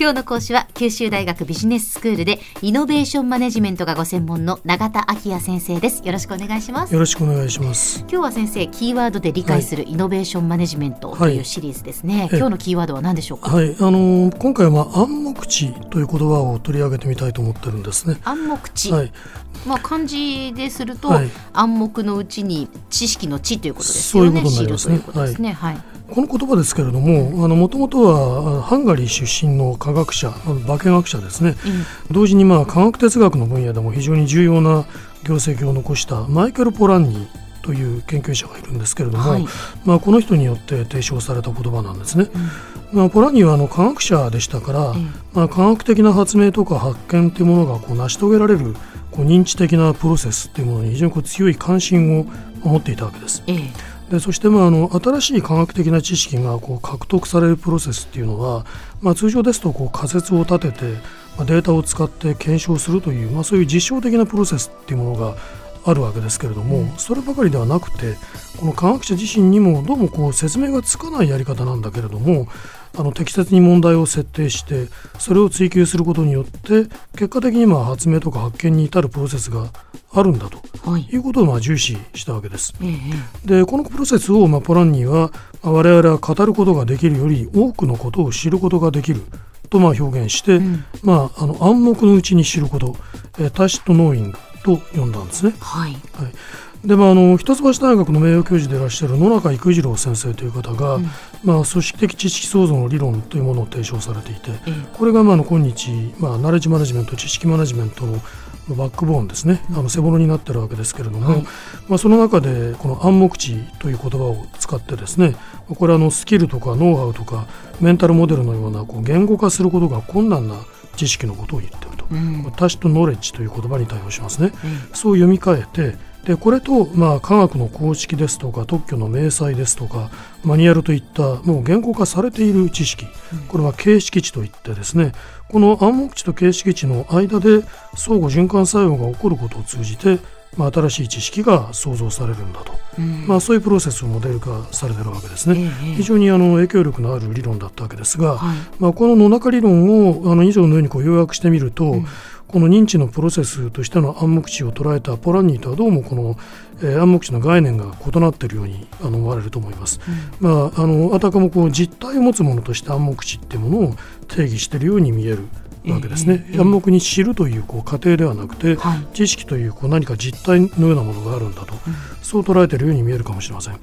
今日の講師は九州大学ビジネススクールでイノベーションマネジメントがご専門の永田昭也先生です。よろしくお願いします。よろしくお願いします。今日は先生キーワードで理解するイノベーションマネジメントというシリーズですね、はい、今日のキーワードは何でしょうか？はい。あのー、今回は暗黙知という言葉を取り上げてみたいと思ってるんですね。暗黙知。はい。まあ漢字ですると、はい、暗黙のうちに知識の知ということですよね。そういうことになりますね、はい、はいこの言葉ですけれどももともとはハンガリー出身の科学者化学者ですね、うん、同時にまあ科学哲学の分野でも非常に重要な業績を残したマイケル・ポランニーという研究者がいるんですけれども、はい、まあ、この人によって提唱された言葉なんですね。うん、まあ、ポランニーはあの科学者でしたから、うん、まあ、科学的な発明とか発見というものがこう成し遂げられるこう認知的なプロセスというものに非常にこう強い関心を持っていたわけです。ええでそしてまああの新しい科学的な知識がこう獲得されるプロセスっていうのは、まあ、通常ですとこう仮説を立てて、まあ、データを使って検証するという、まあ、そういう実証的なプロセスっていうものがあるわけですけれども、うん、そればかりではなくてこの科学者自身にもどうもこう説明がつかないやり方なんだけれどもあの適切に問題を設定してそれを追求することによって結果的にまあ発明とか発見に至るプロセスがあるんだと、はい、いうことをまあ重視したわけです。ええ、でこのプロセスをまあポランニーは我々は語ることができるより多くのことを知ることができるとまあ表現して、うん、まあ、あの暗黙のうちに知ること、えー、タシットノーイングと呼んだんですね。はい、はい。でまあ、あの一橋大学の名誉教授でいらっしゃる野中育次郎先生という方が、うん、まあ、組織的知識創造の理論というものを提唱されていて、うん、これがまあの今日、まあ、ナレッジマネジメント知識マネジメントのバックボーンですね、あの背骨になってるわけですけれども、はい、まあ、その中でこの暗黙知という言葉を使ってですねこれはあのスキルとかノウハウとかメンタルモデルのようなこう言語化することが困難な知識のことを言ってると、うん、タシとノレッジという言葉に対応しますね、うん、そう読み替えてでこれと、まあ、科学の公式ですとか特許の明細ですとかマニュアルといったもう言語化されている知識、これは形式値といってですねこの暗黙値と形式値の間で相互循環作用が起こることを通じてまあ、新しい知識が創造されるんだと、うん、まあ、そういうプロセスをモデル化されてるわけですね、え非常にあの影響力のある理論だったわけですが、はい、まあ、この野中理論をあの以上のようにこう要約してみると、うん、この認知のプロセスとしての暗黙知を捉えたポランニーとはどうもこの、えー、暗黙知の概念が異なっているようにあの思われると思います。うん、まあ、あのあたかもこう実体を持つものとして暗黙知っていうものを定義しているように見えるわけですね、えー、暗黙に知るというこう過程ではなくて、はい、知識というこう何か実体のようなものがあるんだと、うん、そう捉えているように見えるかもしれません。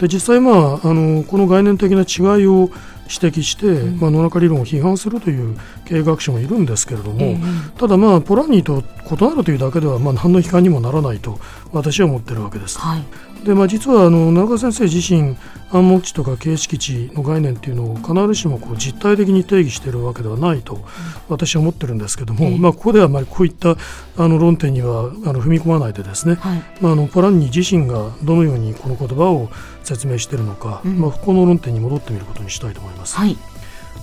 で実際、まあ、あのこの概念的な違いを指摘して、うん、まあ、野中理論を批判するという経営学者もいるんですけれども、えー、ただ、まあ、ポラニーと異なるというだけでは、まあ、何の批判にもならないと私は思っているわけです。はい。でまあ、実はあの長川先生自身暗黙知とか形式値の概念っていうのを必ずしもこう実体的に定義しているわけではないと私は思ってるんですけども、まあ、ここではあまりこういったあの論点にはあの踏み込まないでですね、はい、まあ、あのポランニ自身がどのようにこの言葉を説明しているのか、うん、まあ、この論点に戻ってみることにしたいと思います。はい、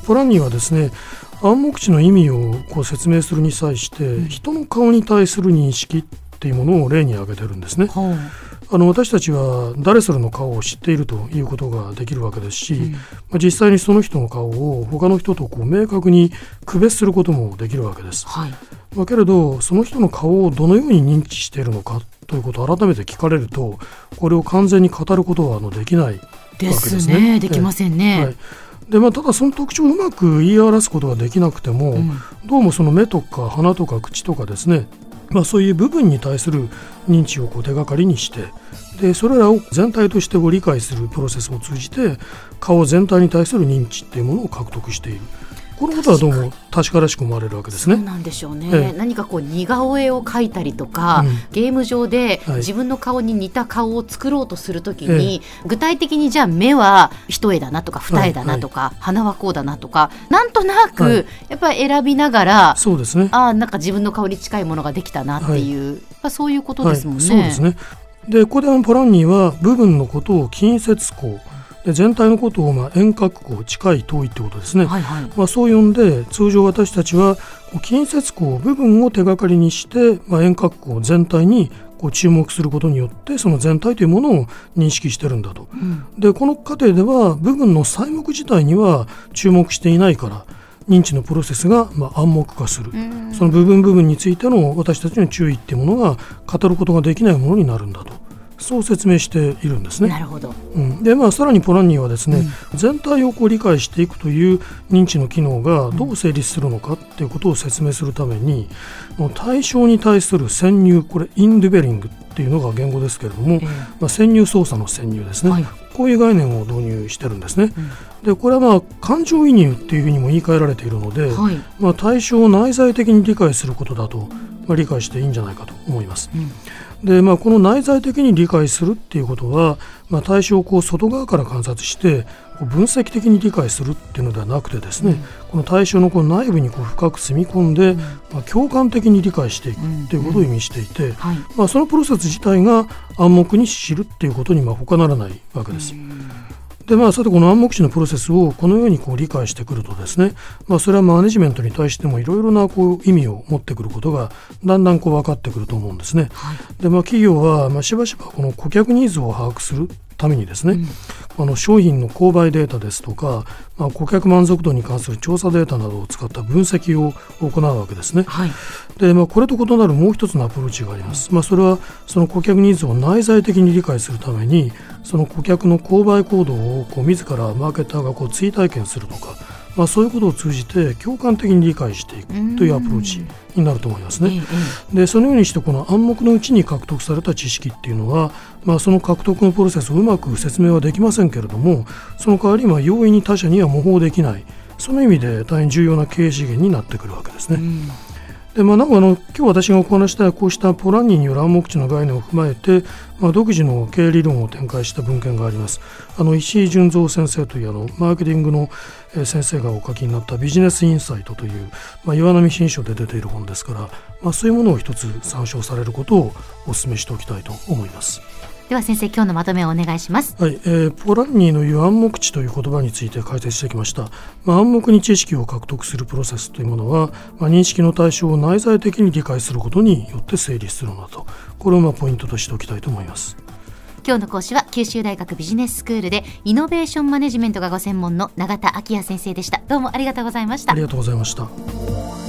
ポランニはですね暗黙知の意味をこう説明するに際して、人の顔に対する認識っていうものを例に挙げてるんですね。はい。あの私たちは誰それの顔を知っているということができるわけですし、うん、まあ、実際にその人の顔を他の人とこう明確に区別することもできるわけです。はい、まあ、けれどその人の顔をどのように認知しているのかということを改めて聞かれるとこれを完全に語ることはあのできないわけですね。ね。できませんね。はいでまあ、ただその特徴をうまく言い表すことができなくても、うん、どうもその目とか鼻とか口とかですねまあ、そういう部分に対する認知をこう手がかりにしてでそれらを全体として理解するプロセスを通じて顔全体に対する認知っていうものを獲得している。このことはどうも確からしく思われるわけですね。そうなんでしょうね。ええ、何かこう似顔絵を描いたりとか、うん、ゲーム上で自分の顔に似た顔を作ろうとするときに、え、具体的にじゃあ目は一重だなとか二重だなとか、はいはい、鼻はこうだなとか、なんとなくやっぱり選びながら、そうですね。ああなんか自分の顔に近いものができたなっていう、はい、そういうことですもんね。そうですね。でここでポランニーは部分のことを近接項で全体のことをまあ遠隔項近い遠いってことですね、はいはい、まあ、そう呼んで通常私たちは近接項部分を手がかりにして、まあ、遠隔項全体にこう注目することによってその全体というものを認識してるんだと、うん、でこの過程では部分の細目自体には注目していないから認知のプロセスがまあ暗黙化する、その部分部分についての私たちの注意っていうものが語ることができないものになるんだと。そう説明しているんですね。なるほど。うん、で、まあ、さらにポランニーはですね、うん、全体をこう理解していくという認知の機能がどう成立するのかっていうことを説明するために、うん、対象に対する潜入、これインデュベリングっていうのが言語ですけれども、まあ、潜入操作の潜入ですね、はい、こういう概念を導入してるんですね。でこれはまあ感情移入っていうふうにも言い換えられているので、はい、まあ、対象を内在的に理解することだと、まあ、理解していいんじゃないかと思います。でまあ、この内在的に理解するっていうことは、まあ、対象をこう外側から観察して分析的に理解するっていうのではなくてですね、うん、この対象のこの内部にこう深く住み込んで、うん、まあ、共感的に理解していくっていうことを意味していて、はい、まあ、そのプロセス自体が暗黙に知るっていうことにまあ他ならないわけです。でまあ、さてこの暗黙知のプロセスをこのようにこう理解してくるとですね、まあ、それはマネジメントに対してもいろいろなこう意味を持ってくることがだんだんこう分かってくると思うんですね。はい、でまあ、企業はまあしばしばこの顧客ニーズを把握するためにですね、うん、あの商品の購買データですとか、まあ、顧客満足度に関する調査データなどを使った分析を行うわけですね。はい、でまあ、これと異なるもう一つのアプローチがあります。まあ、それはその顧客ニーズを内在的に理解するためにその顧客の購買行動をこう自らマーケターがこう追体験するとかまあ、そういうことを通じて共感的に理解していくというアプローチになると思いますね。でそのようにしてこの暗黙のうちに獲得された知識っていうのは、まあ、その獲得のプロセスをうまく説明はできませんけれどもその代わりま容易に他者には模倣できないその意味で大変重要な経営資源になってくるわけですね。でまあ、なんかあの今日私がお話したこうしたポランニンによる暗黙知の概念を踏まえて、まあ、独自の経営理論を展開した文献があります。あの石井純三先生というあのマーケティングの先生がお書きになったビジネスインサイトという、まあ、岩波新書で出ている本ですから、まあ、そういうものを一つ参照されることをお勧めしておきたいと思います。では先生今日のまとめをお願いします。はい、えー、ポランニーの言う暗黙知という言葉について解説してきました。まあ、暗黙に知識を獲得するプロセスというものは、まあ、認識の対象を内在的に理解することによって成立するのだと、これをまあポイントとしておきたいと思います。今日の講師は九州大学ビジネススクールでイノベーションマネジメントがご専門の永田昭也先生でした。どうもありがとうございました。ありがとうございました。